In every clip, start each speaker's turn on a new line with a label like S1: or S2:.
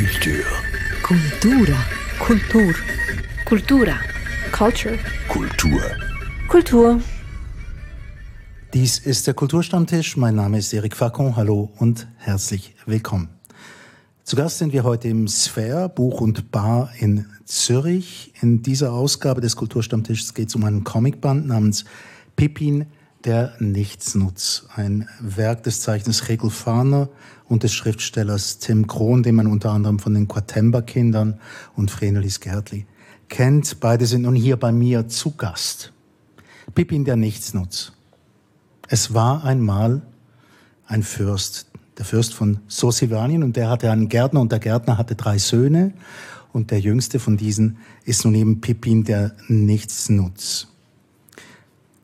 S1: Kultur.
S2: Kultura. Kultur.
S3: Kultura. Culture.
S1: Kultur.
S3: Kultur.
S4: Dies ist der Kulturstammtisch. Mein Name ist Erik Facon. Hallo und herzlich willkommen. Zu Gast sind wir heute im Sphere Buch und Bar in Zürich. In dieser Ausgabe des Kulturstammtisches geht es um einen Comicband namens Pippin der Nichtsnutz. Ein Werk des Zeichners Regel Fahner und des Schriftstellers Tim Krohn, den man unter anderem von den Quatember-Kindern und Vrenelis Gärtli kennt. Beide sind nun hier bei mir zu Gast. Pippin der Nichtsnutz. Es war einmal ein Fürst, der Fürst von Sosivanien, und der hatte einen Gärtner, und der Gärtner hatte drei Söhne, und der jüngste von diesen ist nun eben Pippin der Nichtsnutz.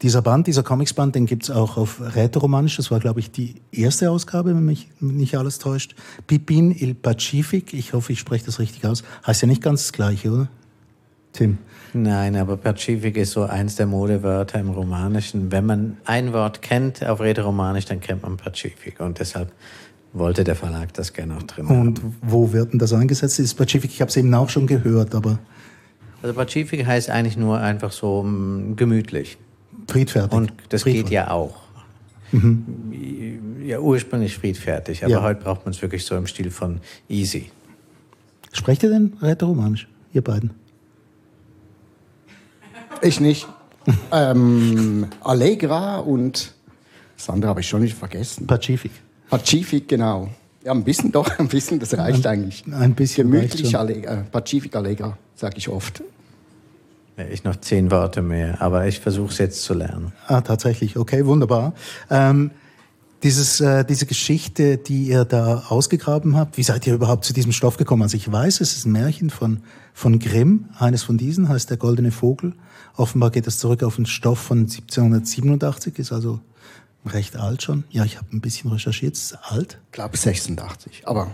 S4: Dieser Band, dieser Comicsband, den gibt's auch auf Rätoromanisch. Das war, glaube ich, die erste Ausgabe, wenn mich nicht alles täuscht. Pipin il Pacific, ich hoffe, ich spreche das richtig aus. Heißt ja nicht ganz das Gleiche, oder? Tim.
S5: Nein, aber Pazifik ist so eins der Modewörter im Romanischen. Wenn man ein Wort kennt auf Rätoromanisch, dann kennt man Pazifik. Und deshalb wollte der Verlag das gerne auch drin haben.
S4: Und wo wird denn das eingesetzt? Ist Pacific, ich habe es eben auch schon gehört, aber
S5: Also Pazifik heißt eigentlich nur einfach so mm, gemütlich.
S4: Friedfertig.
S5: Und das
S4: Friedvoll.
S5: geht ja auch. Ja, ursprünglich friedfertig, aber
S4: Ja.
S5: heute braucht man es wirklich so im Stil von easy.
S4: Sprecht ihr denn Rätoromanisch, ihr beiden?
S6: Ich nicht. ähm, Allegra und das andere habe ich schon nicht vergessen.
S4: Pacific.
S6: Pacifik, genau. Ja, ein bisschen doch, ein bisschen, das reicht eigentlich.
S4: ein bisschen
S6: Gemütlich. Allegra, äh, Pacifik Allegra, sage ich oft.
S5: Ich noch zehn Worte mehr, aber ich versuche es jetzt zu lernen.
S4: Ah, tatsächlich. Okay, wunderbar. Ähm, dieses, äh, diese Geschichte, die ihr da ausgegraben habt, wie seid ihr überhaupt zu diesem Stoff gekommen? Also ich weiß, es ist ein Märchen von, von Grimm. Eines von diesen heißt Der goldene Vogel. Offenbar geht es zurück auf einen Stoff von 1787, ist also recht alt schon. Ja, ich habe ein bisschen recherchiert, es ist alt.
S6: Ich glaube 86, aber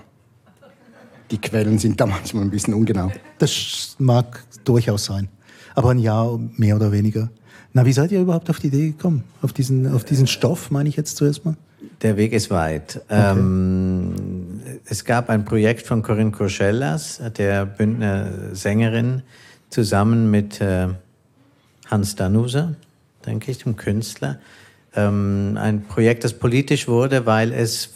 S6: die Quellen sind da manchmal ein bisschen ungenau.
S4: Das mag durchaus sein. Aber ein Jahr mehr oder weniger. Na, wie seid ihr überhaupt auf die Idee gekommen? Auf diesen, auf diesen Stoff, meine ich jetzt zuerst mal?
S5: Der Weg ist weit. Ähm, es gab ein Projekt von Corinne Kurschellas, der Bündner Sängerin, zusammen mit äh, Hans Danuser, denke ich, dem Künstler. Ähm, ein Projekt, das politisch wurde, weil es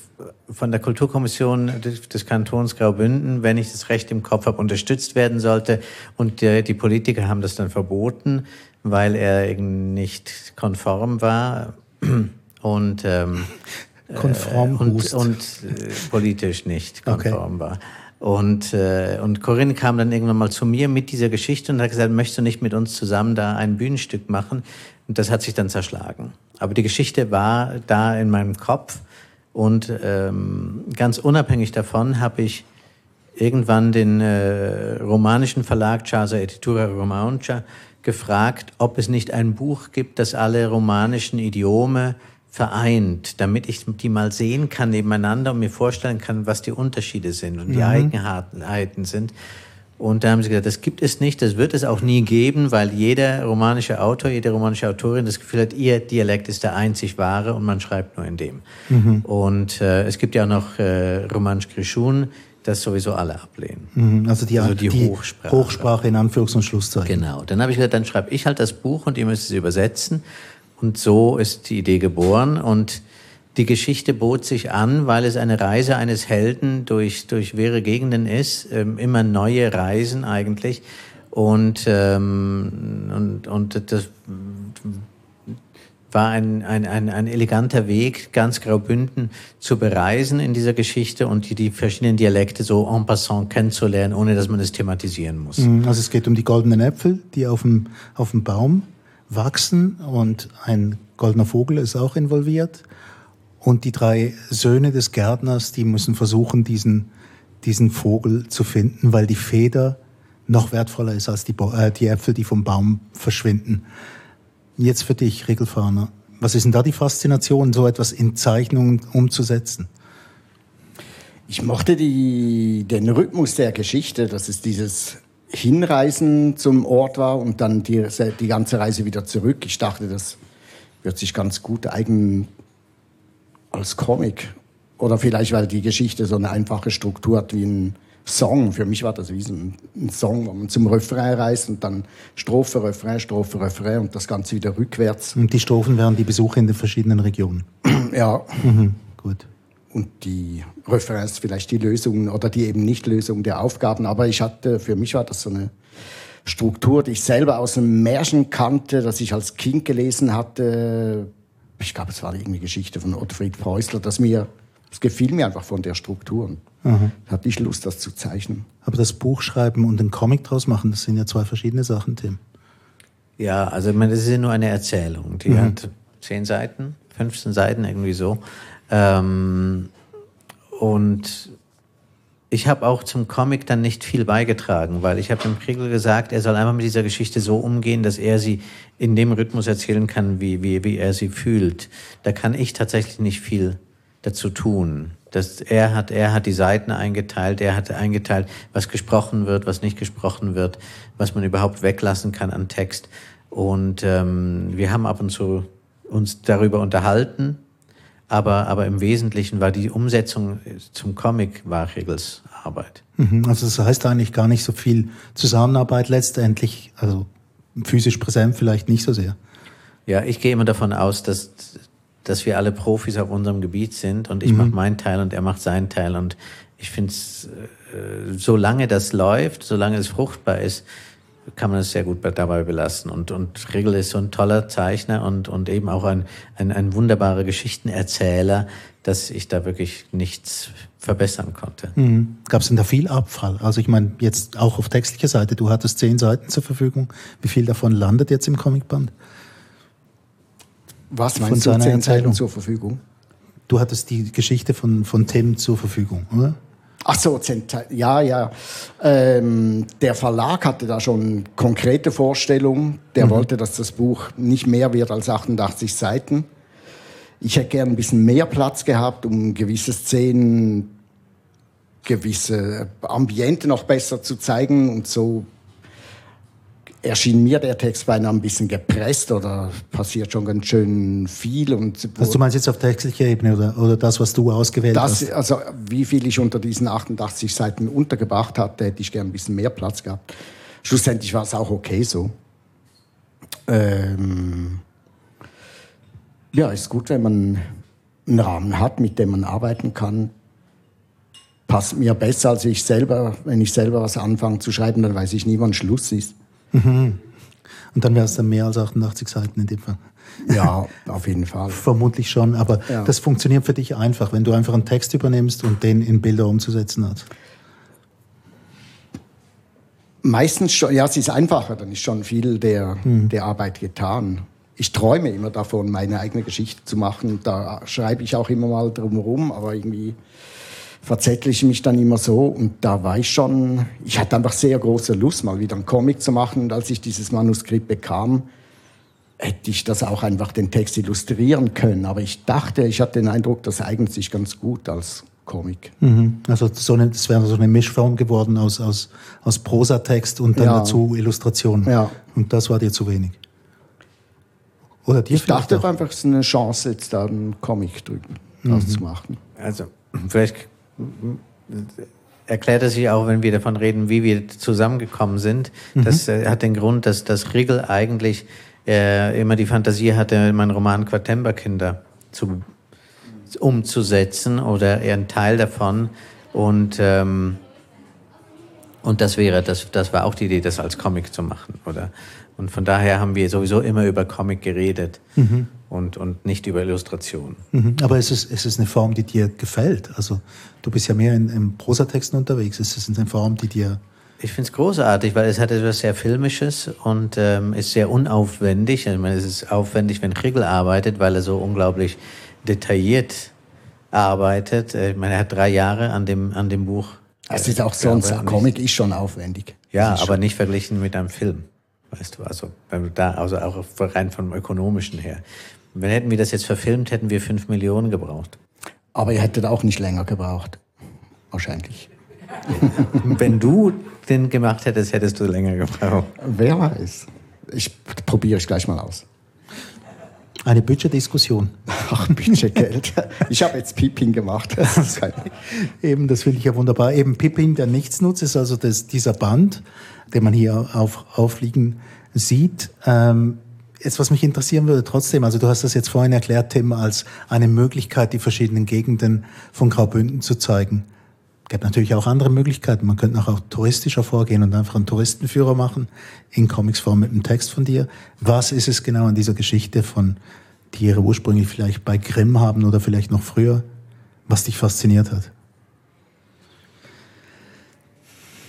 S5: von der Kulturkommission des, Kantons Graubünden, wenn ich das recht im Kopf habe, unterstützt werden sollte. Und äh, die Politiker haben das dann verboten, weil er eben nicht konform war. Und ähm,
S4: Konform
S5: und,
S4: Hust.
S5: und äh, politisch nicht
S4: Okay.
S5: konform war. Und, äh, und Corinne kam dann irgendwann mal zu mir mit dieser Geschichte und hat gesagt, möchtest du nicht mit uns zusammen da ein Bühnenstück machen? Und das hat sich dann zerschlagen. Aber die Geschichte war da in meinem Kopf und ähm, ganz unabhängig davon habe ich irgendwann den äh, romanischen Verlag Casa Editura Romancia gefragt, ob es nicht ein Buch gibt, das alle romanischen Idiome vereint, damit ich die mal sehen kann nebeneinander und mir vorstellen kann, was die Unterschiede sind und die Eigenheiten sind. Und da haben sie gesagt, das gibt es nicht, das wird es auch nie geben, weil jeder romanische Autor, jede romanische Autorin das Gefühl hat, ihr Dialekt ist der einzig wahre und man schreibt nur in dem. Und äh, es gibt ja auch noch äh, Romanisch Grischun, das sowieso alle ablehnen.
S4: Mhm, Also die,
S5: Also die
S4: die
S5: Hochsprache.
S4: Hochsprache in Anführungs- und Schlusszeichen.
S5: Genau. Dann habe ich gesagt, dann schreibe ich halt das Buch und ihr müsst es übersetzen. Und so ist die Idee geboren. Und die Geschichte bot sich an, weil es eine Reise eines Helden durch, durch wäre Gegenden ist, ähm, immer neue Reisen eigentlich. Und, ähm, und, und das war ein, ein, ein, ein eleganter Weg, ganz Graubünden zu bereisen in dieser Geschichte und die, die verschiedenen Dialekte so en passant kennenzulernen, ohne dass man es thematisieren muss.
S4: Mhm, Also es geht um die goldenen Äpfel, die auf dem, auf dem Baum wachsen und ein goldener Vogel ist auch involviert. Und die drei Söhne des Gärtners, die müssen versuchen, diesen, diesen Vogel zu finden, weil die Feder noch wertvoller ist als die, äh, die Äpfel, die vom Baum verschwinden. Jetzt für dich, Regelfahner. Was ist denn da die Faszination, so etwas in Zeichnungen umzusetzen?
S6: Ich mochte die, den Rhythmus der Geschichte, dass es dieses Hinreisen zum Ort war und dann die, die ganze Reise wieder zurück. Ich dachte, das wird sich ganz gut eignen als Comic. Oder vielleicht, weil die Geschichte so eine einfache Struktur hat wie ein Song. Für mich war das wie ein, ein Song, wo man zum Refrain reist und dann Strophe, Refrain, Strophe, Refrain und das Ganze wieder rückwärts.
S4: Und die Strophen wären die Besuche in den verschiedenen Regionen.
S6: Ja,
S4: Mhm, gut.
S6: und die Refrains vielleicht die Lösungen oder die eben nicht Lösung der Aufgaben. Aber ich hatte, für mich war das so eine Struktur, die ich selber aus einem Märchen kannte, das ich als Kind gelesen hatte. Ich glaube, es war irgendeine Geschichte von Ottfried Preußler, das mir, das gefiel mir einfach von der Struktur. Da hatte ich Lust, das zu zeichnen.
S4: Aber das Buch schreiben und einen Comic draus machen, das sind ja zwei verschiedene Sachen, Tim.
S5: Ja, also ich meine, das ist ja nur eine Erzählung. Die hat zehn Seiten, 15 Seiten, irgendwie so. Ähm, und ich habe auch zum Comic dann nicht viel beigetragen, weil ich habe dem Kriegel gesagt, er soll einfach mit dieser Geschichte so umgehen, dass er sie in dem Rhythmus erzählen kann, wie, wie, wie er sie fühlt. Da kann ich tatsächlich nicht viel dazu tun. Das, er, hat, er hat die Seiten eingeteilt, er hat eingeteilt, was gesprochen wird, was nicht gesprochen wird, was man überhaupt weglassen kann an Text. Und ähm, wir haben ab und zu uns darüber unterhalten, aber, aber im Wesentlichen war die Umsetzung zum Comic war Regels Arbeit.
S4: Mhm, Also das heißt eigentlich gar nicht so viel Zusammenarbeit letztendlich, also physisch präsent vielleicht nicht so sehr.
S5: Ja, ich gehe immer davon aus, dass, dass wir alle Profis auf unserem Gebiet sind und ich mache meinen Teil und er macht seinen Teil. Und ich finde es, äh, solange das läuft, solange es fruchtbar ist, kann man es sehr gut bei- dabei belassen. Und, und Regel ist so ein toller Zeichner und, und eben auch ein, ein, ein wunderbarer Geschichtenerzähler, dass ich da wirklich nichts verbessern konnte.
S4: Mhm. Gab es denn da viel Abfall? Also ich meine, jetzt auch auf textlicher Seite, du hattest zehn Seiten zur Verfügung. Wie viel davon landet jetzt im Comicband?
S6: Was
S4: Von
S6: meinst du,
S4: seiner
S6: zehn. Seiten zur Verfügung?
S4: Du hattest die Geschichte von, von Tim zur Verfügung, oder?
S6: Ach so, Zent- ja, ja. Ähm, der Verlag hatte da schon konkrete Vorstellungen. Der wollte, dass das Buch nicht mehr wird als 88 Seiten. Ich hätte gern ein bisschen mehr Platz gehabt, um gewisse Szenen, gewisse Ambiente noch besser zu zeigen. Und so erschien mir der Text beinahe ein bisschen gepresst oder passiert schon ganz schön viel. Und
S4: Also du meinst jetzt auf textlicher Ebene oder, oder das, was du ausgewählt
S6: das,
S4: hast?
S6: also wie viel ich unter diesen 88 Seiten untergebracht hatte, hätte ich gern ein bisschen mehr Platz gehabt. Schlussendlich war es auch okay so. Ähm, ja, ist gut, wenn man einen Rahmen hat, mit dem man arbeiten kann. Passt mir besser als ich selber. Wenn ich selber was anfange zu schreiben, dann weiß ich nie, wann Schluss ist.
S4: Und dann wäre es dann mehr als 88 Seiten in dem Fall.
S6: Ja, auf jeden Fall.
S4: Vermutlich schon, aber
S6: Ja.
S4: das funktioniert für dich einfach, wenn du einfach einen Text übernimmst und den in Bilder umzusetzen hast.
S6: Meistens schon, ja, es ist einfacher, dann ist schon viel der, der Arbeit getan. Ich träume immer davon, meine eigene Geschichte zu machen. Da schreibe ich auch immer mal drum herum, aber irgendwie verzettle ich mich dann immer so. Und da war ich schon, ich hatte einfach sehr große Lust, mal wieder einen Comic zu machen. Und als ich dieses Manuskript bekam, hätte ich das auch einfach den Text illustrieren können. Aber ich dachte, ich hatte den Eindruck, das eignet sich ganz gut als Comic.
S4: Mhm. Also so eine, das wäre so eine Mischform geworden aus, aus, aus Prosatext und dann
S6: Ja.
S4: dazu Illustration.
S6: Ja.
S4: Und das war dir zu wenig. Oder dir
S6: Ich dachte
S4: auch.
S6: einfach, es ist eine Chance, jetzt da einen Comic drüben draus zu machen.
S5: Also vielleicht erklärt es sich auch, wenn wir davon reden, wie wir zusammengekommen sind. Das äh, hat den Grund, dass das Riegel eigentlich äh, immer die Fantasie hatte, meinen Roman Quartemberkinder zu, umzusetzen oder eher einen Teil davon. Und, ähm, und das wäre, das, das war auch die Idee, das als Comic zu machen, oder? Und von daher haben wir sowieso immer über Comic geredet und, und nicht über Illustration.
S4: Mhm. Aber es ist, es ist eine Form, die dir gefällt. Also du bist ja mehr in, in Prosatexten unterwegs. Es ist eine Form, die dir
S5: Ich finde es großartig, weil es hat etwas sehr Filmisches und ähm, ist sehr unaufwendig. Ich meine, es ist aufwendig, wenn Kriegel arbeitet, weil er so unglaublich detailliert arbeitet. Äh, Ich meine, er hat drei Jahre an dem, an dem Buch.
S6: Es
S5: äh,
S6: ist auch sonst,
S5: gearbeitet.
S6: Comic ist schon aufwendig.
S5: Ja,
S6: Das
S5: aber nicht verglichen mit einem Film. Weißt du, also, wenn du da, also auch rein vom ökonomischen her. Wenn hätten wir das jetzt verfilmt, hätten wir fünf Millionen gebraucht.
S6: Aber ihr hättet auch nicht länger gebraucht. Wahrscheinlich.
S5: wenn du den gemacht hättest, hättest du länger gebraucht.
S6: Wer weiß. Ich probiere es gleich mal aus.
S4: Eine Budgetdiskussion.
S6: Ach, Budgetgeld. Ich habe jetzt Pippin gemacht. Das
S4: Eben, das finde ich ja wunderbar. Eben Pippin, der Nichtsnutz, ist also das, dieser Band, den man hier auf, aufliegen sieht. Ähm, jetzt, was mich interessieren würde trotzdem, also du hast das jetzt vorhin erklärt, Tim, als eine Möglichkeit, die verschiedenen Gegenden von Graubünden zu zeigen. Es gibt natürlich auch andere Möglichkeiten. Man könnte auch touristischer vorgehen und einfach einen Touristenführer machen, in Comicsform mit einem Text von dir. Was ist es genau an dieser Geschichte von, die ihre ursprünglich vielleicht bei Grimm haben oder vielleicht noch früher, was dich fasziniert hat?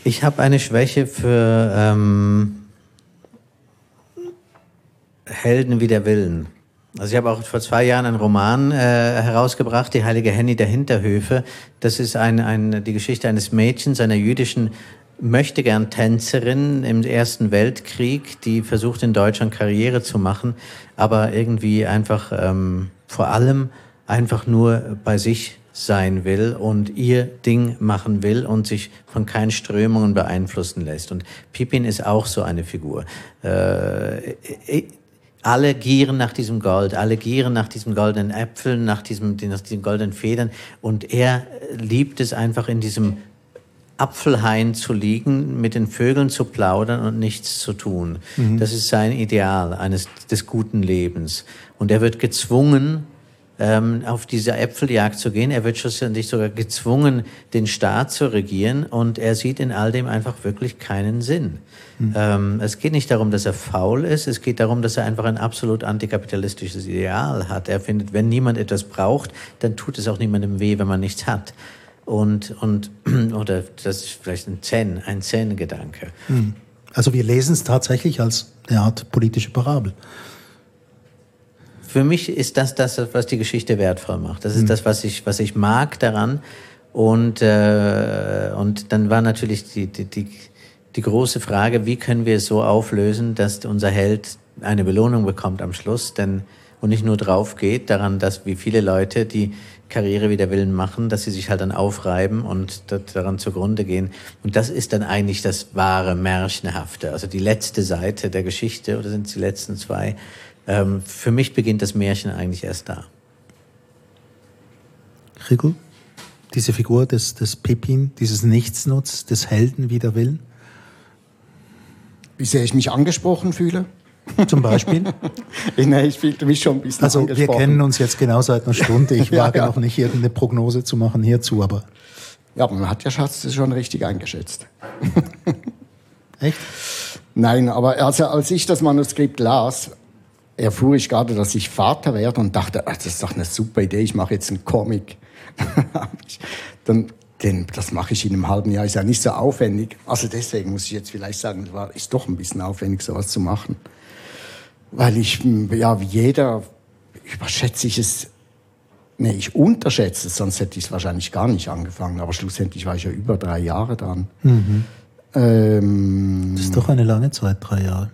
S5: Ich habe eine Schwäche für ähm, Helden wie der Willen. Also ich habe auch vor zwei Jahren einen Roman äh, herausgebracht, Die heilige Henny der Hinterhöfe. Das ist ein, ein, die Geschichte eines Mädchens, einer jüdischen möchtegern Tänzerin im Ersten Weltkrieg, die versucht in Deutschland Karriere zu machen, aber irgendwie einfach ähm, vor allem einfach nur bei sich sein will und ihr Ding machen will und sich von keinen Strömungen beeinflussen lässt. Und Pippin ist auch so eine Figur. Äh, alle gieren nach diesem Gold, alle gieren nach diesen goldenen Äpfeln, nach, diesem, nach diesen goldenen Federn. Und er liebt es einfach in diesem Apfelhain zu liegen, mit den Vögeln zu plaudern und nichts zu tun. Mhm. Das ist sein Ideal eines des guten Lebens. Und er wird gezwungen, ähm, auf diese Äpfeljagd zu gehen. Er wird schlussendlich sogar gezwungen, den Staat zu regieren und er sieht in all dem einfach wirklich keinen Sinn. Mhm. Ähm, es geht nicht darum, dass er faul ist, es geht darum, dass er einfach ein absolut antikapitalistisches Ideal hat. Er findet, wenn niemand etwas braucht, dann tut es auch niemandem weh, wenn man nichts hat. Und, und, oder das ist vielleicht ein Zen, ein Zen-Gedanke. Mhm.
S4: Also wir lesen es tatsächlich als eine Art politische Parabel
S5: für mich ist das das, was die Geschichte wertvoll macht. Das ist mhm. das, was ich, was ich mag daran. Und, äh, und dann war natürlich die, die, die, die große Frage, wie können wir es so auflösen, dass unser Held eine Belohnung bekommt am Schluss, denn und nicht nur drauf geht, daran, dass wie viele Leute die Karriere wieder Willen machen, dass sie sich halt dann aufreiben und daran zugrunde gehen. Und das ist dann eigentlich das wahre Märchenhafte. Also die letzte Seite der Geschichte, oder sind es die letzten zwei, ähm, für mich beginnt das Märchen eigentlich erst da.
S4: Rico, diese Figur des, des Pippin, dieses Nichtsnutz, des Helden wider Willen?
S6: Wie sehr ich mich angesprochen fühle?
S4: Zum Beispiel?
S6: nee, ich fühlte mich schon ein bisschen
S4: Also wir kennen uns jetzt genau seit einer Stunde. Ich ja, wage ja. auch nicht, irgendeine Prognose zu machen hierzu, aber...
S6: Ja, aber man hat ja Schatz das schon richtig eingeschätzt.
S4: Echt?
S6: Nein, aber also als ich das Manuskript las, erfuhr ich gerade, dass ich Vater werde und dachte, ach, das ist doch eine super Idee, ich mache jetzt einen Comic. dann, denn das mache ich in einem halben Jahr, ist ja nicht so aufwendig. Also deswegen muss ich jetzt vielleicht sagen, war, ist doch ein bisschen aufwendig, sowas zu machen. Weil ich, ja, wie jeder, überschätze ich es, nee, ich unterschätze es, sonst hätte ich es wahrscheinlich gar nicht angefangen. Aber schlussendlich war ich ja über drei Jahre dran. Mhm.
S4: Ähm, das ist doch eine lange Zeit, drei Jahre.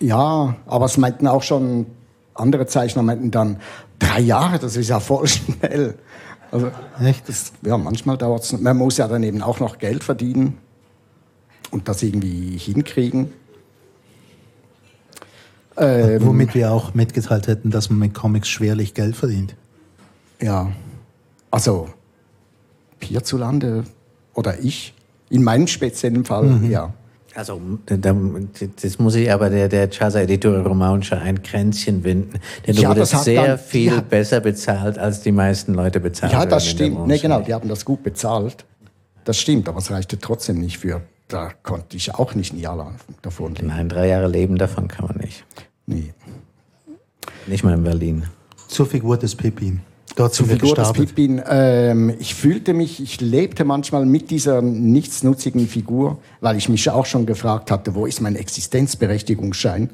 S6: Ja, aber es meinten auch schon andere Zeichner meinten dann drei Jahre, das ist ja voll schnell. Also, Echt? Das, ja, manchmal dauert es. Man muss ja dann eben auch noch Geld verdienen und das irgendwie hinkriegen.
S4: Ähm, Womit wir auch mitgeteilt hätten, dass man mit Comics schwerlich Geld verdient.
S6: Ja, also hierzulande oder ich, in meinem speziellen Fall, mhm. ja.
S5: Also, das muss ich aber der, der Chaza Editor Romanischer ein Kränzchen winden. Denn du ja, wurdest sehr dann, viel ja, besser bezahlt, als die meisten Leute bezahlt
S6: Ja, das stimmt. Nee, genau, die haben das gut bezahlt. Das stimmt, aber es reichte trotzdem nicht für. Da konnte ich auch nicht ein Jahr lang davon leben.
S5: Nein, drei Jahre leben davon kann man nicht.
S6: Nee.
S5: Nicht mal in Berlin.
S4: Zur Figur des Pippin.
S6: Dort sind wir gestartet. Pippin, ähm, ich fühlte mich, ich lebte manchmal mit dieser nichtsnutzigen Figur, weil ich mich auch schon gefragt hatte, wo ist mein Existenzberechtigungsschein?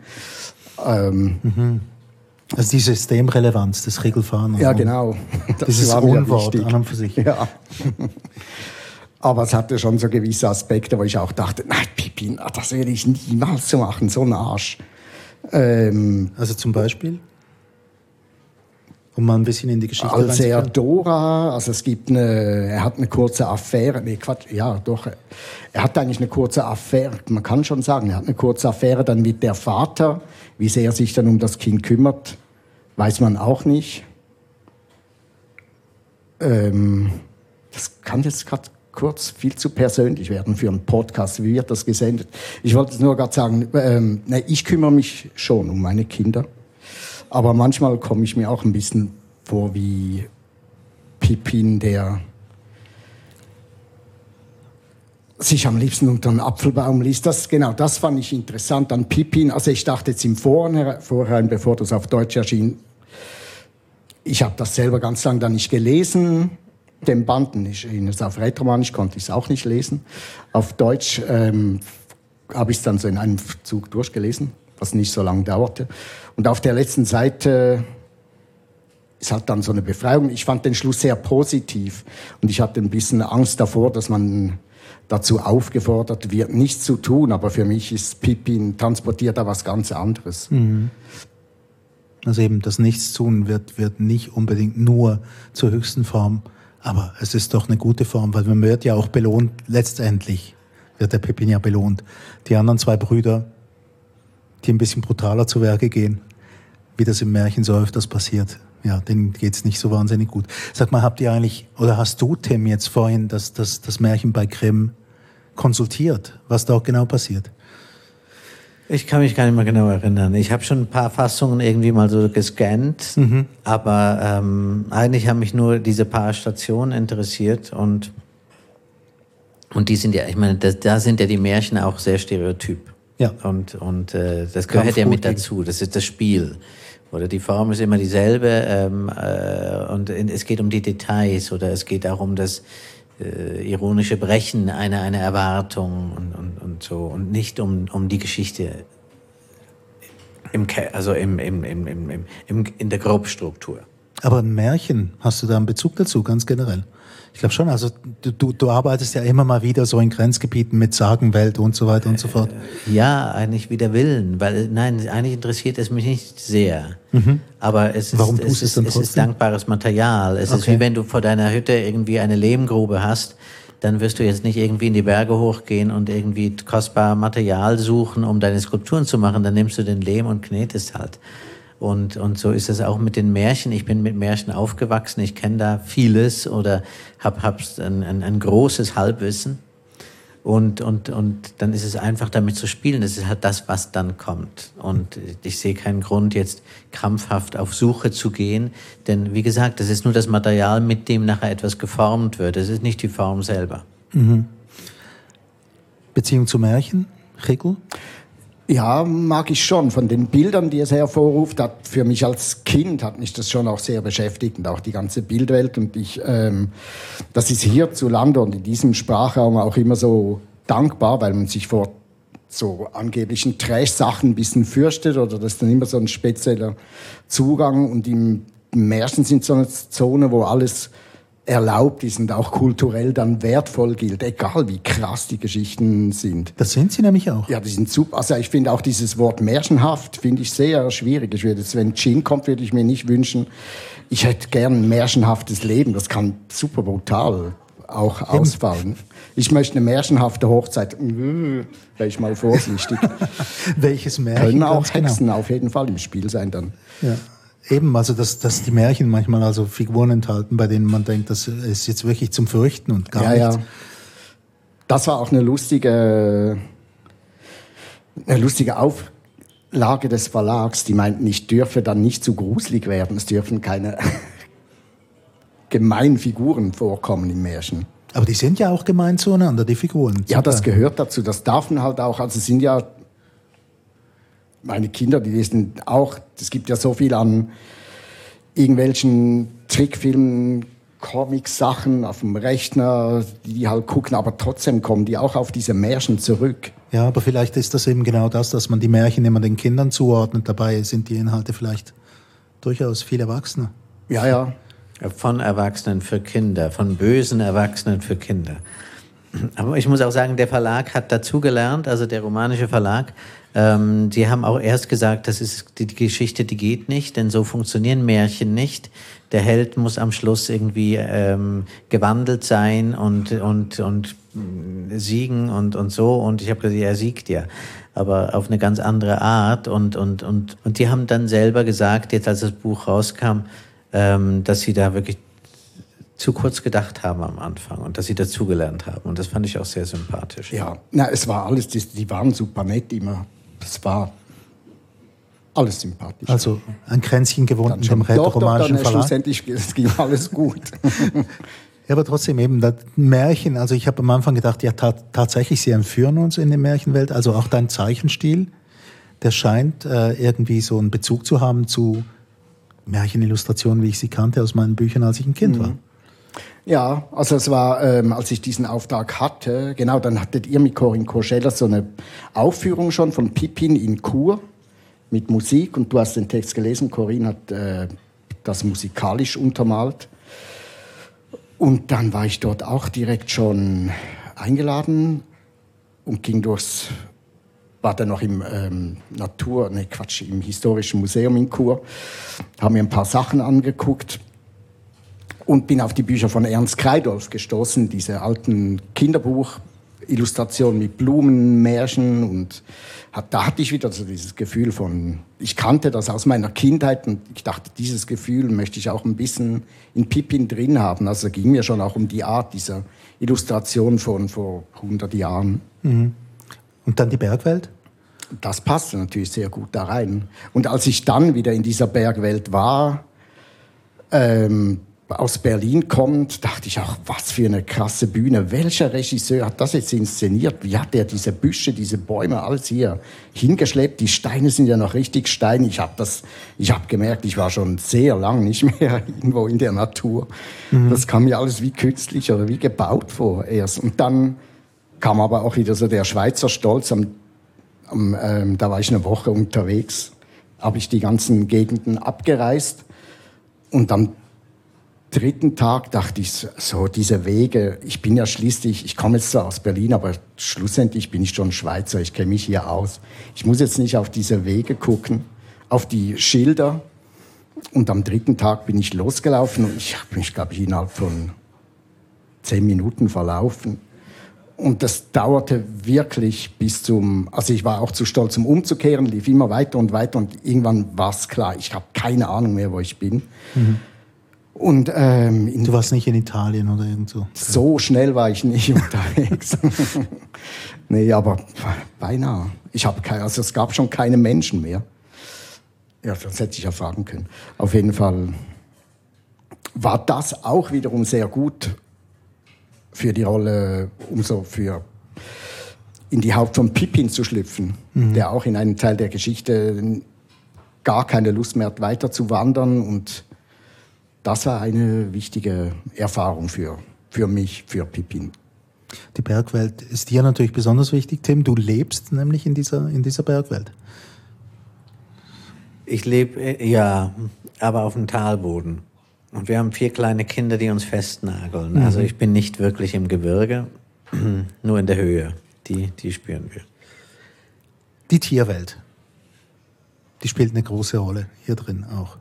S4: Ähm, mhm. Also die Systemrelevanz des Regelfahrens.
S6: Ja, genau.
S4: Das Dieses Unwort an und für sich.
S6: Ja. Aber es hatte schon so gewisse Aspekte, wo ich auch dachte, nein, Pippin, das werde ich niemals so machen, so ein Arsch.
S4: Ähm, also zum Beispiel? Um mal ein bisschen in die Geschichte
S6: Als er Dora, also es gibt eine, er hat eine kurze Affäre, nee, Quatsch, ja, doch, er hat eigentlich eine kurze Affäre, man kann schon sagen, er hat eine kurze Affäre dann mit der Vater, wie sehr er sich dann um das Kind kümmert, weiß man auch nicht. Ähm, das kann jetzt gerade kurz viel zu persönlich werden für einen Podcast. Wie wird das gesendet? Ich wollte nur gerade sagen, ähm, ne, ich kümmere mich schon um meine Kinder. Aber manchmal komme ich mir auch ein bisschen vor wie Pippin, der sich am liebsten unter einen Apfelbaum liest. Das, genau, das fand ich interessant an Pippin. Also ich dachte jetzt im Vorhinein, bevor das auf Deutsch erschien, ich habe das selber ganz lange dann nicht gelesen, den Banden. Ich es auf Rätoromanisch konnte ich es auch nicht lesen. Auf Deutsch ähm, habe ich es dann so in einem Zug durchgelesen, was nicht so lange dauerte. Und auf der letzten Seite ist halt dann so eine Befreiung. Ich fand den Schluss sehr positiv und ich hatte ein bisschen Angst davor, dass man dazu aufgefordert wird, nichts zu tun. Aber für mich ist Pippin transportiert da was ganz anderes. Mhm.
S4: Also eben das Nichtstun wird, wird nicht unbedingt nur zur höchsten Form, aber es ist doch eine gute Form, weil man wird ja auch belohnt, letztendlich wird der Pippin ja belohnt. Die anderen zwei Brüder, die ein bisschen brutaler zu Werke gehen, wie das im Märchen so öfters passiert, ja, denen geht's nicht so wahnsinnig gut. Sag mal, habt ihr eigentlich, oder hast du, Tim, jetzt vorhin das, das, das Märchen bei Grimm konsultiert, was da auch genau passiert?
S5: Ich kann mich gar nicht mehr genau erinnern. Ich habe schon ein paar Fassungen irgendwie mal so gescannt, mhm. aber ähm, eigentlich haben mich nur diese paar Stationen interessiert und und die sind ja, ich meine, das, da sind ja die Märchen auch sehr stereotyp. Ja. Und und äh, das gehört ja mit dazu. Das ist das Spiel. Oder die Form ist immer dieselbe ähm, äh, und es geht um die Details oder es geht auch um das äh, ironische Brechen einer, einer Erwartung und, und, und so und nicht um, um die Geschichte im, also im, im, im, im, im, in der Grobstruktur.
S4: Aber ein Märchen, hast du da einen Bezug dazu, ganz generell? Ich glaube schon, also du, du, du arbeitest ja immer mal wieder so in Grenzgebieten mit Sagenwelt und so weiter und so fort.
S5: Äh, ja, eigentlich wieder Willen, weil nein, eigentlich interessiert es mich nicht sehr. Mhm. Aber es ist,
S4: Warum
S5: es,
S4: ist,
S5: es ist dankbares Material. Es okay. ist wie wenn du vor deiner Hütte irgendwie eine Lehmgrube hast, dann wirst du jetzt nicht irgendwie in die Berge hochgehen und irgendwie kostbar Material suchen, um deine Skulpturen zu machen. Dann nimmst du den Lehm und knetest halt. Und, und so ist es auch mit den Märchen. Ich bin mit Märchen aufgewachsen, ich kenne da vieles oder habe hab ein, ein, ein großes Halbwissen. Und, und, und dann ist es einfach damit zu spielen. Das ist halt das, was dann kommt. Und ich sehe keinen Grund, jetzt krampfhaft auf Suche zu gehen. Denn wie gesagt, das ist nur das Material, mit dem nachher etwas geformt wird. Es ist nicht die Form selber. Mhm.
S4: Beziehung zu Märchen, Regel?
S6: Ja, mag ich schon. Von den Bildern, die es hervorruft, hat für mich als Kind hat mich das schon auch sehr beschäftigt und auch die ganze Bildwelt. Und ich, ähm, das ist hierzulande und in diesem Sprachraum auch immer so dankbar, weil man sich vor so angeblichen Trash-Sachen ein bisschen fürchtet oder das ist dann immer so ein spezieller Zugang. Und im Märchen sind so eine Zone, wo alles erlaubt ist und auch kulturell dann wertvoll gilt, egal wie krass die Geschichten sind.
S4: Das sind sie nämlich auch.
S6: Ja, die sind super. Also ich finde auch dieses Wort märchenhaft finde ich sehr schwierig. Ich würde jetzt, wenn Gin kommt, würde ich mir nicht wünschen, ich hätte gern ein märchenhaftes Leben. Das kann super brutal auch Eben. ausfallen. Ich möchte eine märchenhafte Hochzeit. Wäre ich mal vorsichtig.
S4: Welches Märchen?
S6: Können auch Hexen genau. auf jeden Fall im Spiel sein dann.
S4: Ja. Eben, also dass, dass die Märchen manchmal also Figuren enthalten, bei denen man denkt, das ist jetzt wirklich zum Fürchten und gar ja, nichts. Ja.
S6: Das war auch eine lustige, eine lustige Auflage des Verlags. Die meinten, ich dürfe dann nicht zu gruselig werden. Es dürfen keine gemeinen Figuren vorkommen im Märchen.
S4: Aber die sind ja auch gemein zueinander, die Figuren.
S6: Ja, das gehört dazu. Das darf man halt auch. Also sind ja meine Kinder, die lesen auch, es gibt ja so viel an irgendwelchen Trickfilmen, Comic-Sachen auf dem Rechner, die halt gucken, aber trotzdem kommen die auch auf diese Märchen zurück.
S4: Ja, aber vielleicht ist das eben genau das, dass man die Märchen immer den Kindern zuordnet. Dabei sind die Inhalte vielleicht durchaus viel Erwachsener.
S6: Ja, ja.
S5: Von Erwachsenen für Kinder, von bösen Erwachsenen für Kinder. Aber ich muss auch sagen, der Verlag hat dazugelernt, also der romanische Verlag, ähm, die haben auch erst gesagt, das ist die, Geschichte, die geht nicht, denn so funktionieren Märchen nicht. Der Held muss am Schluss irgendwie ähm, gewandelt sein und, und, und siegen und, und so. Und ich habe gesagt, er siegt ja, aber auf eine ganz andere Art. Und, und, und, und die haben dann selber gesagt, jetzt als das Buch rauskam, ähm, dass sie da wirklich zu kurz gedacht haben am Anfang und dass sie dazugelernt haben. Und das fand ich auch sehr sympathisch.
S6: Ja, na, es war alles, die, die waren super nett immer. Es war alles sympathisch.
S4: Also ein Kränzchen gewohnt
S6: doch, doch,
S4: rätoromanischen Verlag.
S6: schlussendlich es ging alles gut.
S4: Ja, aber trotzdem eben das Märchen. Also ich habe am Anfang gedacht, ja ta tatsächlich, sie entführen uns in die Märchenwelt. Also auch dein Zeichenstil, der scheint äh, irgendwie so einen Bezug zu haben zu Märchenillustrationen, wie ich sie kannte aus meinen Büchern, als ich ein Kind war.
S6: Ja, also es war, ähm, als ich diesen Auftrag hatte, genau, dann hattet ihr mit Corinne Courgelas so eine Aufführung schon von Pippin in Chur mit Musik und du hast den Text gelesen, Corinne hat äh, das musikalisch untermalt. Und dann war ich dort auch direkt schon eingeladen und ging durchs, war dann noch im ähm, Natur, ne Quatsch, im Historischen Museum in Chur, haben mir ein paar Sachen angeguckt und bin auf die Bücher von Ernst Kreidolf gestoßen, diese alten Kinderbuchillustrationen mit Blumen, Märchen und hat, da hatte ich wieder so dieses Gefühl von, ich kannte das aus meiner Kindheit und ich dachte, dieses Gefühl möchte ich auch ein bisschen in Pippin drin haben. Also ging mir schon auch um die Art dieser Illustration von vor 100 Jahren.
S4: Und dann die Bergwelt?
S6: Das passte natürlich sehr gut da rein. Und als ich dann wieder in dieser Bergwelt war, ähm, aus Berlin kommt, dachte ich auch, was für eine krasse Bühne. Welcher Regisseur hat das jetzt inszeniert? Wie hat er diese Büsche, diese Bäume, alles hier hingeschleppt? Die Steine sind ja noch richtig steinig. Ich habe das, ich habe gemerkt, ich war schon sehr lang nicht mehr irgendwo in der Natur. Das kam mir alles wie künstlich oder wie gebaut vor erst. Und dann kam aber auch wieder so der Schweizer Stolz. Am, am, ähm, da war ich eine Woche unterwegs, habe ich die ganzen Gegenden abgereist und am dritten Tag dachte ich so, diese Wege, ich bin ja schließlich, ich komme jetzt zwar aus Berlin, aber schlussendlich bin ich schon Schweizer, ich kenne mich hier aus. Ich muss jetzt nicht auf diese Wege gucken, auf die Schilder. Und am dritten Tag bin ich losgelaufen und ich habe mich, glaube ich, innerhalb von zehn Minuten verlaufen. Und das dauerte wirklich bis zum, also ich war auch zu stolz, um umzukehren, lief immer weiter und weiter und irgendwann war es klar, ich habe keine Ahnung mehr, wo ich bin. Und ähm,
S4: Du warst nicht in Italien oder irgendwo.
S6: so schnell war ich nicht unterwegs. nee, aber beinahe. Ich habe keine, also es gab schon keine Menschen mehr. Ja, das hätte ich ja fragen können. Auf jeden Fall war das auch wiederum sehr gut für die Rolle, um so für in die Haut von Pippin zu schlüpfen, der auch in einem Teil der Geschichte gar keine Lust mehr hat, weiter zu wandern. Und das war eine wichtige Erfahrung für, für mich, für Pippin.
S4: Die Bergwelt ist dir natürlich besonders wichtig, Tim. Du lebst nämlich in dieser, in dieser Bergwelt.
S5: Ich lebe, äh, ja, aber auf dem Talboden. Und wir haben vier kleine Kinder, die uns festnageln. Also ich bin nicht wirklich im Gebirge, nur in der Höhe. Die, die spüren wir.
S4: Die Tierwelt, die spielt eine große Rolle hier drin auch.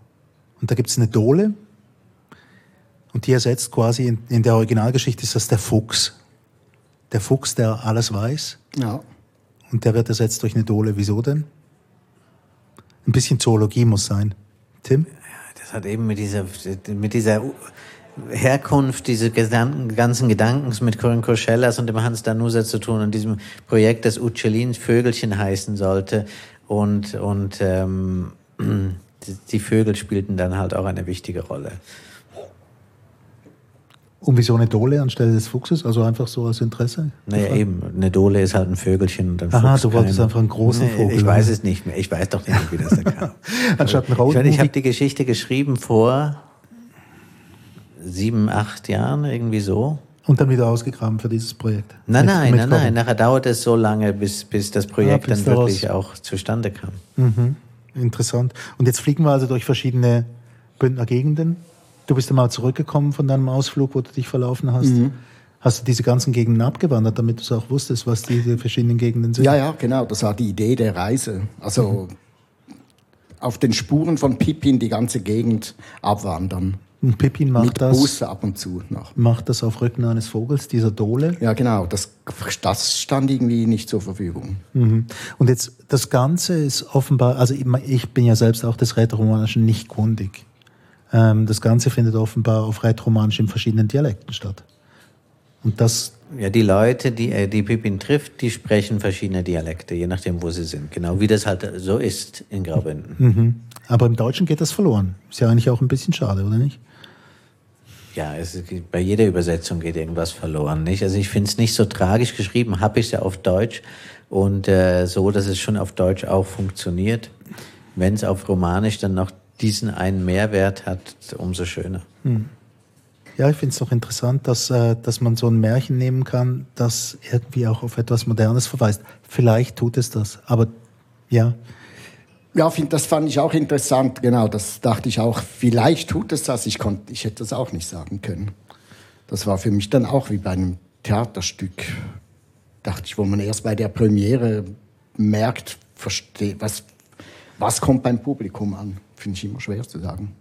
S4: Und da gibt es eine Dole und die ersetzt quasi, in, in der Originalgeschichte ist das der Fuchs. Der Fuchs, der alles weiß
S6: Ja.
S4: und der wird ersetzt durch eine Dole. Wieso denn? Ein bisschen Zoologie muss sein. Tim?
S5: Das hat eben mit dieser, mit dieser Herkunft, diese Gedanken, ganzen Gedanken mit Corinne Courcellas und dem Hans Danusa zu tun und diesem Projekt, das Uccellins Vögelchen heißen sollte. Und, und ähm, die Vögel spielten dann halt auch eine wichtige Rolle.
S4: Und wieso eine Dole anstelle des Fuchses? Also einfach so als Interesse?
S5: Naja, eben, eine Dole ist halt ein Vögelchen und ein
S4: Aha,
S5: Fuchs
S4: du wolltest
S5: keiner.
S4: einfach einen großen
S5: Nee,
S4: Vogel
S5: Ich weiß es nicht mehr. Ich weiß doch nicht, wie das da kam.
S4: Anstatt einen
S5: Ich,
S4: Road
S5: meine, ich habe die Geschichte geschrieben vor sieben, acht Jahren, irgendwie so.
S4: Und dann wieder ausgegraben für dieses Projekt.
S5: Nein,
S4: Mit-
S5: nein,
S4: mit
S5: nein, nein. Nachher dauerte es so lange, bis, bis das Projekt
S4: Ah, bis
S5: dann wirklich auch zustande kam.
S4: Mhm. Interessant. Und jetzt fliegen wir also durch verschiedene Bündner Gegenden. Du bist einmal zurückgekommen von deinem Ausflug, wo du dich verlaufen hast.
S6: Mhm.
S4: Hast du diese ganzen Gegenden abgewandert, damit du es auch wusstest, was diese verschiedenen Gegenden sind?
S6: Ja, ja, genau. Das war die Idee der Reise. Also auf den Spuren von Pippin die ganze Gegend abwandern.
S4: Und Pippin macht
S6: Mit
S4: das,
S6: Bus ab und zu noch.
S4: macht das auf Rücken eines Vogels, dieser Dole.
S6: Ja, genau. Das, das stand irgendwie nicht zur Verfügung.
S4: Mhm. Und jetzt, das Ganze ist offenbar, also ich ich bin ja selbst auch des Rätoromanischen nicht kundig. Ähm, das Ganze findet offenbar auf Rätoromanisch in verschiedenen Dialekten statt. Und das,
S5: Ja, die Leute, die, äh, die Pippin trifft, die sprechen verschiedene Dialekte, je nachdem, wo sie sind. Genau wie das halt so ist in Graubünden.
S4: mhm. aber im Deutschen geht das verloren. Ist ja eigentlich auch ein bisschen schade, oder nicht?
S5: Ja, es, bei jeder Übersetzung geht irgendwas verloren, nicht? Also ich finde es nicht so tragisch geschrieben, habe ich es ja auf Deutsch und äh, so, dass es schon auf Deutsch auch funktioniert. Wenn es auf Romanisch dann noch diesen einen Mehrwert hat, umso schöner.
S4: Ja, ich finde es doch interessant, dass, äh, dass man so ein Märchen nehmen kann, das irgendwie auch auf etwas Modernes verweist. Vielleicht tut es das, aber ja,
S6: Ja, find, das fand ich auch interessant. Genau, das dachte ich auch. Vielleicht tut es das. Ich, konnte, ich hätte das auch nicht sagen können. Das war für mich dann auch wie bei einem Theaterstück. Dachte ich, wo man erst bei der Premiere merkt, versteht, was, was kommt beim Publikum an. Finde ich immer schwer zu sagen.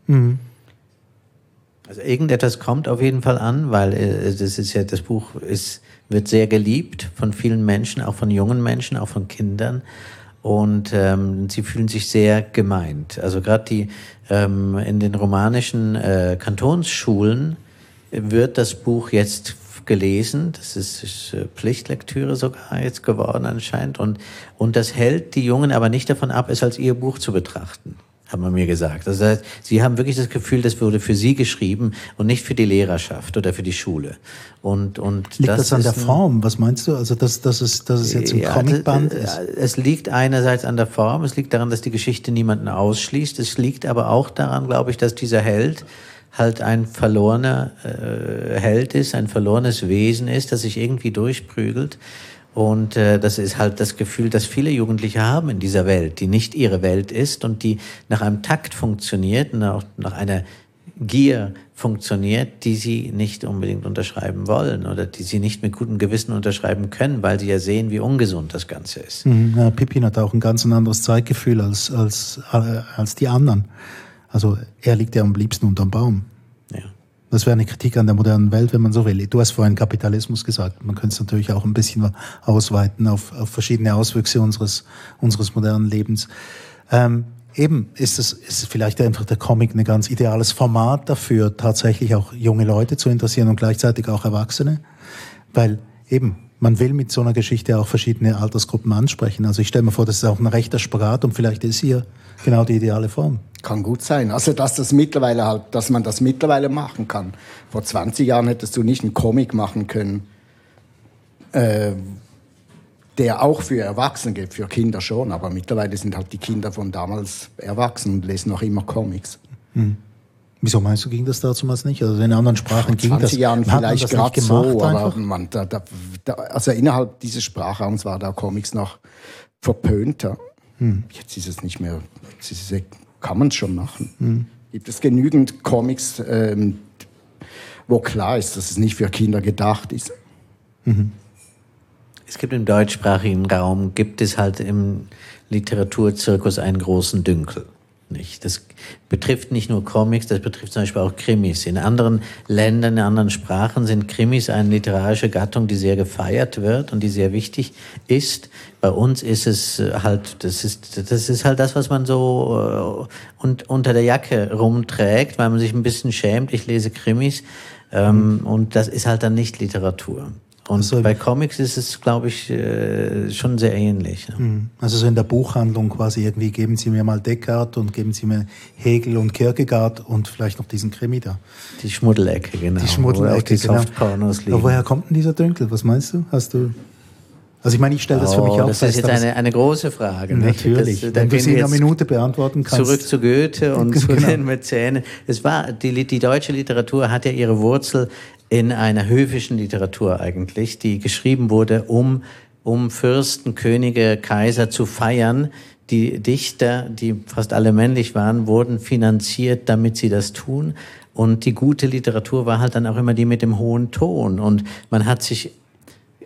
S5: Also irgendetwas kommt auf jeden Fall an, weil äh, das ist ja das Buch ist wird sehr geliebt von vielen Menschen, auch von jungen Menschen, auch von Kindern und ähm, sie fühlen sich sehr gemeint. Also gerade die ähm, in den romanischen äh, Kantonsschulen wird das Buch jetzt gelesen. Das ist, ist äh, Pflichtlektüre sogar jetzt geworden anscheinend und und das hält die Jungen aber nicht davon ab, es als ihr Buch zu betrachten hat man mir gesagt. Das heißt, sie haben wirklich das Gefühl, das wurde für sie geschrieben und nicht für die Lehrerschaft oder für die Schule. Und, und
S4: liegt das, an
S5: ist
S4: der Form? Was meinst du? Also, dass, dass, es, dass es jetzt ein
S5: Ja,
S4: Comicband
S5: das-
S4: ist?
S5: Es liegt einerseits an der Form, es liegt daran, dass die Geschichte niemanden ausschließt. Es liegt aber auch daran, glaube ich, dass dieser Held halt ein verlorener äh, Held ist, ein verlorenes Wesen ist, das sich irgendwie durchprügelt. Und äh, das ist halt das Gefühl, das viele Jugendliche haben in dieser Welt, die nicht ihre Welt ist und die nach einem Takt funktioniert, nach, nach einer Gier funktioniert, die sie nicht unbedingt unterschreiben wollen oder die sie nicht mit gutem Gewissen unterschreiben können, weil sie ja sehen, wie ungesund das Ganze ist.
S4: Mhm, Ja, Pippin hat auch ein ganz anderes Zeitgefühl als, als, äh, als die anderen. Also er liegt ja am liebsten unterm Baum. Das wäre eine Kritik an der modernen Welt, wenn man so will. Du hast vorhin Kapitalismus gesagt. Man könnte es natürlich auch ein bisschen ausweiten auf, auf verschiedene Auswüchse unseres, unseres modernen Lebens. Ähm, eben ist es ist vielleicht einfach der Comic ein ganz ideales Format dafür, tatsächlich auch junge Leute zu interessieren und gleichzeitig auch Erwachsene. Weil eben, man will mit so einer Geschichte auch verschiedene Altersgruppen ansprechen. Also ich stelle mir vor, das ist auch ein rechter Spagat und vielleicht ist hier genau die ideale Form.
S6: Kann gut sein. Also, dass das mittlerweile halt, dass man das mittlerweile machen kann. Vor 20 Jahren hättest du nicht einen Comic machen können, äh, der auch für Erwachsene geht, für Kinder schon. Aber mittlerweile sind halt die Kinder von damals erwachsen und lesen noch immer Comics.
S4: Wieso meinst du, ging das damals nicht? Also in anderen Sprachen ging
S6: 20
S4: das.
S6: Jahren
S4: Hat man
S6: vielleicht
S4: das nicht
S6: gerade
S4: gemacht
S6: so, aber man, da, da, da, also innerhalb dieses Sprachraums war da Comics noch verpönter.
S4: Hm.
S6: Jetzt ist es nicht mehr, jetzt ist es, kann man es schon machen.
S4: Hm.
S6: Gibt es genügend Comics, ähm, wo klar ist, dass es nicht für Kinder gedacht ist?
S5: Es gibt im deutschsprachigen Raum, gibt es halt im Literaturzirkus einen großen Dünkel. Nicht? Das betrifft nicht nur Comics, das betrifft zum Beispiel auch Krimis. In anderen Ländern, in anderen Sprachen sind Krimis eine literarische Gattung, die sehr gefeiert wird und die sehr wichtig ist. Bei uns ist es äh, halt, das ist, das ist halt das, was man so äh, und, unter der Jacke rumträgt, weil man sich ein bisschen schämt. Ich lese Krimis ähm, und das ist halt dann nicht Literatur. Und
S4: Also-
S5: bei Comics ist es, glaube ich, äh, schon sehr ähnlich. Ne?
S4: Also so in der Buchhandlung quasi irgendwie, geben Sie mir mal Descartes und geben Sie mir Hegel und Kierkegaard und vielleicht noch diesen Krimi da.
S5: Die Schmuddelecke, genau.
S4: Die Schmuddelecke,
S5: die
S4: genau. Aber woher kommt denn dieser Dünkel? Was meinst du? Hast du... Also ich meine, ich stelle das für mich
S5: Oh,
S4: auch
S5: das
S4: fest.
S5: ist jetzt eine, eine große Frage.
S4: Natürlich.
S5: Das, da
S4: Wenn du sie in einer Minute beantworten kannst.
S5: Zurück zu Goethe und zu
S4: Genau.
S5: den Mäzenen. Es war, die, die deutsche Literatur hat ja ihre Wurzel in einer höfischen Literatur eigentlich, die geschrieben wurde, um, um Fürsten, Könige, Kaiser zu feiern. Die Dichter, die fast alle männlich waren, wurden finanziert, damit sie das tun. Und die gute Literatur war halt dann auch immer die mit dem hohen Ton. Und man hat sich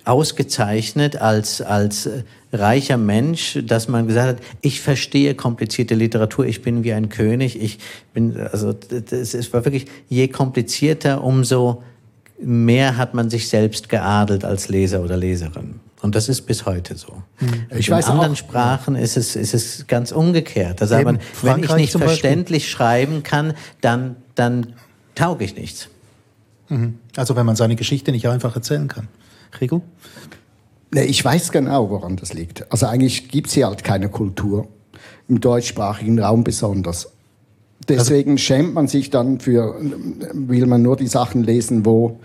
S5: ausgezeichnet als, als reicher Mensch, dass man gesagt hat, ich verstehe komplizierte Literatur, ich bin wie ein König, ich bin, also es war wirklich, je komplizierter, umso mehr hat man sich selbst geadelt als Leser oder Leserin. Und das ist bis heute so. Hm. Ich in weiß anderen auch, Sprachen ist es, ist es ganz umgekehrt. Da sagt man, wenn ich nicht verständlich schreiben kann, dann, dann tauge ich nichts.
S4: Mhm. Also wenn man seine Geschichte nicht einfach erzählen kann. Rigo?
S6: Ich weiß genau, woran das liegt. Also eigentlich gibt es hier halt keine Kultur, im deutschsprachigen Raum besonders. Deswegen also, schämt man sich dann für, will man nur die Sachen lesen, wo,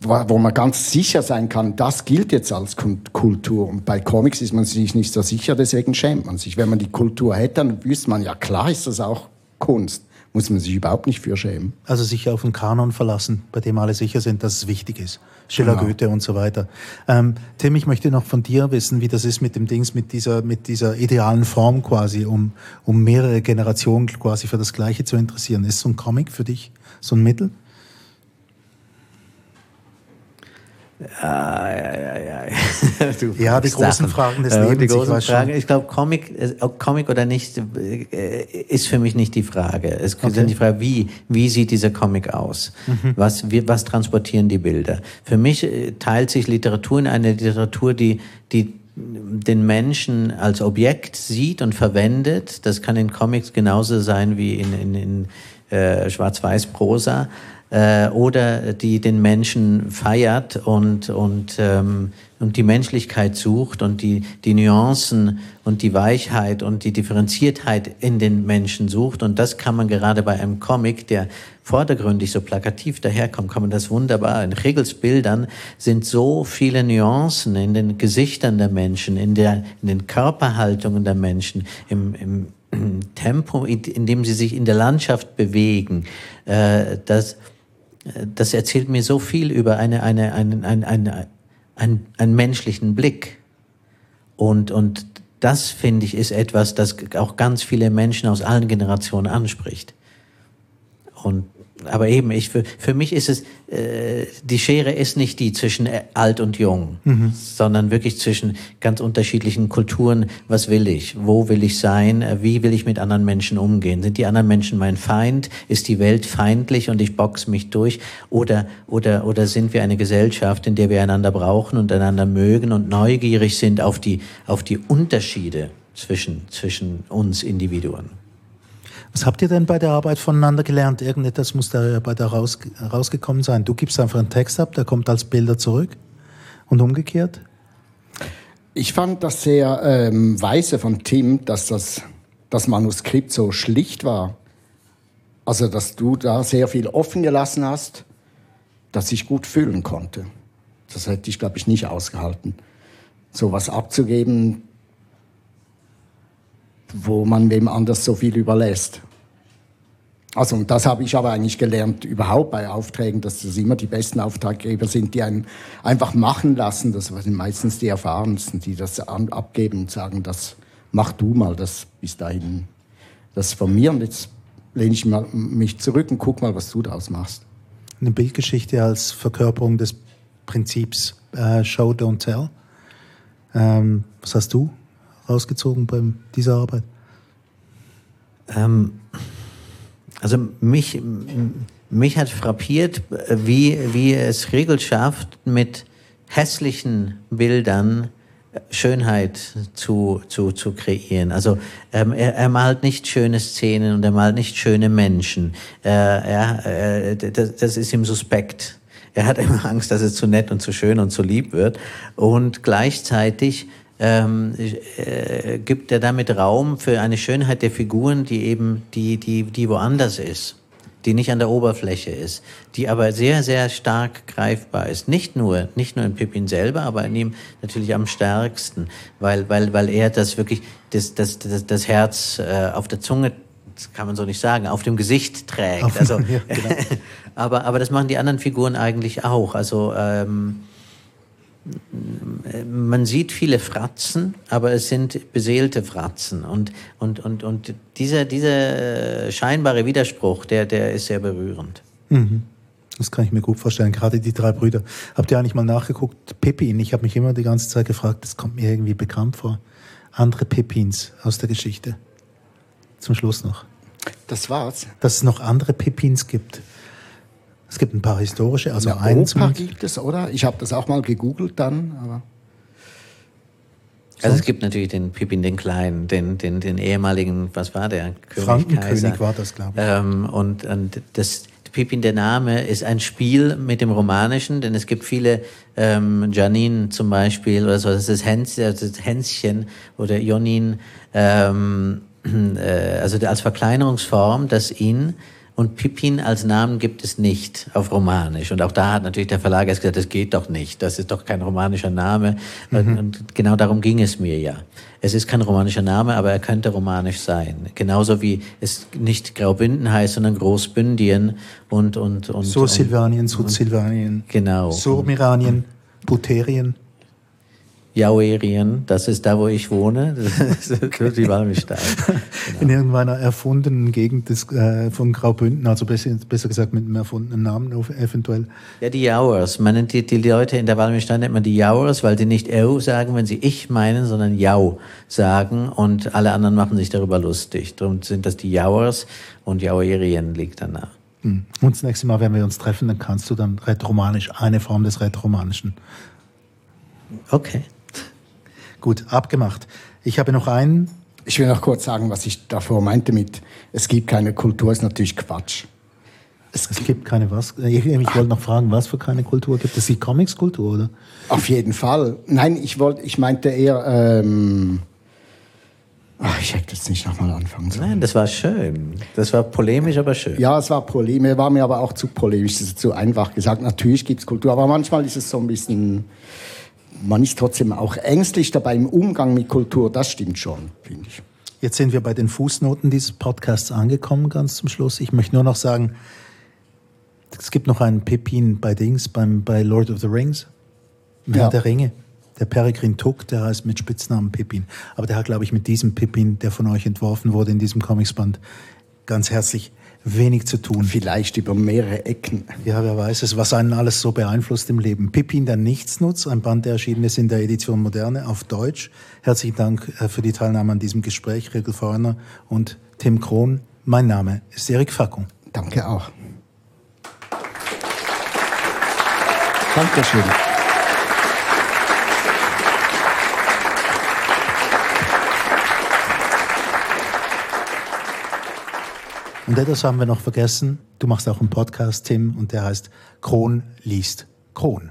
S6: wo man ganz sicher sein kann, das gilt jetzt als Kultur. Und bei Comics ist man sich nicht so sicher, deswegen schämt man sich. Wenn man die Kultur hätte, dann wüsste man, ja klar ist das auch Kunst muss man sich überhaupt nicht für schämen.
S4: Also sich auf einen Kanon verlassen, bei dem alle sicher sind, dass es wichtig ist. Schiller, genau. Goethe und so weiter. Ähm, Tim, ich möchte noch von dir wissen, wie das ist mit dem Dings, mit dieser, mit dieser idealen Form quasi, um, um mehrere Generationen quasi für das Gleiche zu interessieren. Ist so ein Comic für dich so ein Mittel?
S5: Ah, ja, ja, ja.
S4: ja, die großen Sachen. Fragen des Lebens.
S5: Die großen ich Fragen. Ich glaube, Comic, äh, Comic oder nicht, äh, ist für mich nicht die Frage. Es ist okay. die Frage, wie, wie sieht dieser Comic aus? Mhm. Was, was transportieren die Bilder? Für mich teilt sich Literatur in eine Literatur, die, die den Menschen als Objekt sieht und verwendet. Das kann in Comics genauso sein wie in, in, in äh, Schwarz-Weiß-Prosa äh, oder die den Menschen feiert und, und, ähm, und die Menschlichkeit sucht und die, die Nuancen und die Weichheit und die Differenziertheit in den Menschen sucht. Und das kann man gerade bei einem Comic, der vordergründig so plakativ daherkommt, kann man das wunderbar. In Hegels Bildern sind so viele Nuancen in den Gesichtern der Menschen, in, der, in den Körperhaltungen der Menschen, im, im Tempo, in dem sie sich in der Landschaft bewegen, äh, dass das erzählt mir so viel über eine, eine, eine, eine, eine, einen, einen menschlichen Blick. Und, und das, finde ich, ist etwas, das auch ganz viele Menschen aus allen Generationen anspricht. Und aber eben, ich, für, für mich ist es, äh, die Schere ist nicht die zwischen äh, alt und jung, mhm. sondern wirklich zwischen ganz unterschiedlichen Kulturen. Was will ich? Wo will ich sein? Äh, wie will ich mit anderen Menschen umgehen? Sind die anderen Menschen mein Feind? Ist die Welt feindlich und ich box mich durch? Oder, oder, oder sind wir eine Gesellschaft, in der wir einander brauchen und einander mögen und neugierig sind auf die, auf die Unterschiede zwischen, zwischen uns Individuen?
S4: Was habt ihr denn bei der Arbeit voneinander gelernt? Irgendetwas muss da bei der raus, rausgekommen sein. Du gibst einfach einen Text ab, der kommt als Bilder zurück und umgekehrt?
S6: Ich fand das sehr ähm, weise von Tim, dass das, das Manuskript so schlicht war. Also, dass du da sehr viel offen gelassen hast, dass ich gut fühlen konnte. Das hätte ich, glaube ich, nicht ausgehalten. So was abzugeben, wo man wem anders so viel überlässt. Also und das habe ich aber eigentlich gelernt überhaupt bei Aufträgen, dass das immer die besten Auftraggeber sind, die einen einfach machen lassen. Das sind meistens die Erfahrensten, die das abgeben und sagen, das mach du mal, das bis dahin. Das von mir und jetzt lehne ich mal, mich zurück und guck mal, was du daraus machst.
S4: Eine Bildgeschichte als Verkörperung des Prinzips äh, Show, Don't Tell. Ähm, was hast du rausgezogen bei dieser Arbeit?
S5: Ähm also mich, mich hat frappiert, wie, wie es Regel schafft, mit hässlichen Bildern Schönheit zu, zu, zu kreieren. Also ähm, er, er malt nicht schöne Szenen und er malt nicht schöne Menschen. Äh, er, äh, das, das ist ihm suspekt. Er hat immer Angst, dass es zu nett und zu schön und zu lieb wird. Und gleichzeitig ähm, äh, gibt er damit Raum für eine Schönheit der Figuren, die eben, die, die, die woanders ist, die nicht an der Oberfläche ist, die aber sehr, sehr stark greifbar ist. Nicht nur, nicht nur in Pippin selber, aber in ihm natürlich am stärksten, weil, weil, weil er das wirklich, das, das, das, das Herz äh, auf der Zunge das kann man so nicht sagen, auf dem Gesicht trägt. Also, ja, genau. aber, aber das machen die anderen Figuren eigentlich auch. Also ähm, man sieht viele Fratzen, aber es sind beseelte Fratzen. Und, und, und, und dieser, dieser scheinbare Widerspruch, der, der ist sehr berührend.
S4: Mhm. Das kann ich mir gut vorstellen, gerade die drei Brüder. Habt ihr eigentlich mal nachgeguckt? Pippin, ich habe mich immer die ganze Zeit gefragt, das kommt mir irgendwie bekannt vor. Andere Pippins aus der Geschichte. Zum Schluss noch.
S6: Das war's.
S4: Dass es noch andere Pippins gibt. Es gibt ein paar historische, also
S6: Opa
S4: zumindest.
S6: gibt es, oder? Ich habe das auch mal gegoogelt dann, aber
S5: Also es gibt natürlich den Pippin den Kleinen, den, den, den ehemaligen, was war der? König,
S4: Frankenkönig
S5: Kaiser.
S4: war das, glaube ich.
S5: Ähm, und, und das Pippin, der Name, ist ein Spiel mit dem Romanischen, denn es gibt viele, ähm, Janine zum Beispiel, oder so, das ist Häns, also das Hänschen oder Jonin, ähm, äh, also als Verkleinerungsform, das ihn und Pippin als Namen gibt es nicht auf Romanisch. Und auch da hat natürlich der Verlag erst gesagt, das geht doch nicht. Das ist doch kein romanischer Name. Und, und genau darum ging es mir ja. Es ist kein romanischer Name, aber er könnte romanisch sein. Genauso wie es nicht Graubünden heißt, sondern Großbündien und, und, und.
S4: So Silvanien, Südsilvanien,
S5: Genau.
S4: Surmiranien, Buterien.
S5: Jauerien, das ist da, wo ich wohne. Das ist die Walmstein.
S4: In irgendeiner erfundenen Gegend des, äh, von Graubünden, also besser, besser gesagt mit einem erfundenen Namen auf- eventuell.
S5: Ja, die Jauers. Man nennt die, die Leute in der Walmstein nennt man die Jauers, weil sie nicht eu sagen, wenn sie ich meinen, sondern jau sagen und alle anderen machen sich darüber lustig. Darum sind das die Jauers und Jauerien liegt danach.
S4: Hm. Und das nächste Mal, wenn wir uns treffen, dann kannst du dann Rätoromanisch, eine Form des Rätoromanischen.
S5: Okay.
S4: Gut, abgemacht. Ich habe noch einen.
S6: ich will noch kurz sagen, was ich davor meinte mit, es gibt keine Kultur, ist natürlich Quatsch.
S4: Es gibt keine was. Ich, ich wollte noch fragen, was für keine Kultur gibt es? Die Comics-Kultur, oder?
S6: Auf jeden Fall. Nein, ich wollte, ich meinte eher, ähm, ach, ich hätte jetzt nicht nochmal anfangen sollen.
S5: Nein, das war schön. Das war polemisch, aber schön.
S6: Ja, es war polemisch, war mir aber auch zu polemisch, das ist zu einfach gesagt. Natürlich gibt es Kultur, aber manchmal ist es so ein bisschen, man ist trotzdem auch ängstlich dabei im Umgang mit Kultur, das stimmt schon, finde ich.
S4: Jetzt sind wir bei den Fußnoten dieses Podcasts angekommen, ganz zum Schluss. Ich möchte nur noch sagen, es gibt noch einen Pippin bei Dings, beim, bei Lord of the Rings. Im
S6: Ja.
S4: Herr der Ringe. Der Peregrin Tuck, der heißt mit Spitznamen Pippin. Aber der hat, glaube ich, mit diesem Pippin, der von euch entworfen wurde in diesem Comicsband, ganz herzlich wenig zu tun.
S6: Vielleicht über mehrere Ecken.
S4: Ja, wer weiß es, was einen alles so beeinflusst im Leben. Pippin der Nichtsnutz, ein Band, der erschienen ist in der Edition Moderne auf Deutsch. Herzlichen Dank äh, für die Teilnahme an diesem Gespräch, Regel Feuerner und Tim Krohn. Mein Name ist Erik Fackung.
S6: Danke auch. Dankeschön.
S4: Und etwas haben wir noch vergessen. Du machst auch einen Podcast, Tim, und der heißt Kron liest Kron.